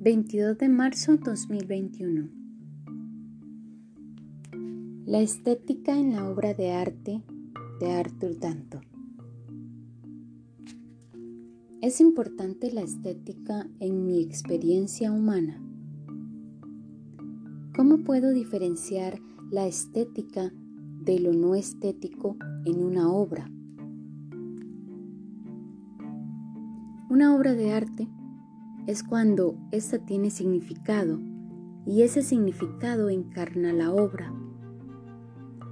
22 de marzo 2021 La estética en la obra de arte de Arthur Danto Es importante la estética en mi experiencia humana. ¿Cómo puedo diferenciar la estética de lo no estético en una obra? Una obra de arte es cuando ésta tiene significado y ese significado encarna la obra.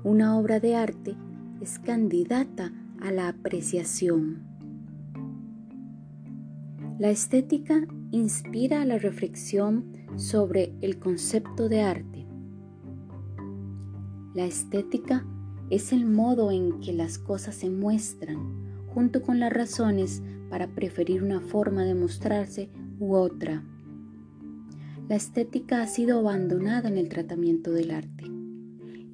Una obra de arte es candidata a la apreciación. La estética inspira la reflexión sobre el concepto de arte. La estética es el modo en que las cosas se muestran, junto con las razones para preferir una forma de mostrarse u otra. La estética ha sido abandonada en el tratamiento del arte.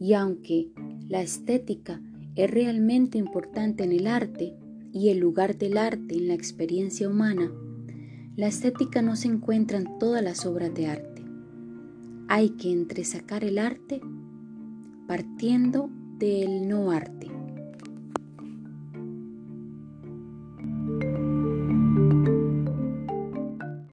Y aunque la estética es realmente importante en el arte y el lugar del arte en la experiencia humana, la estética no se encuentra en todas las obras de arte. Hay que entresacar el arte partiendo del no arte.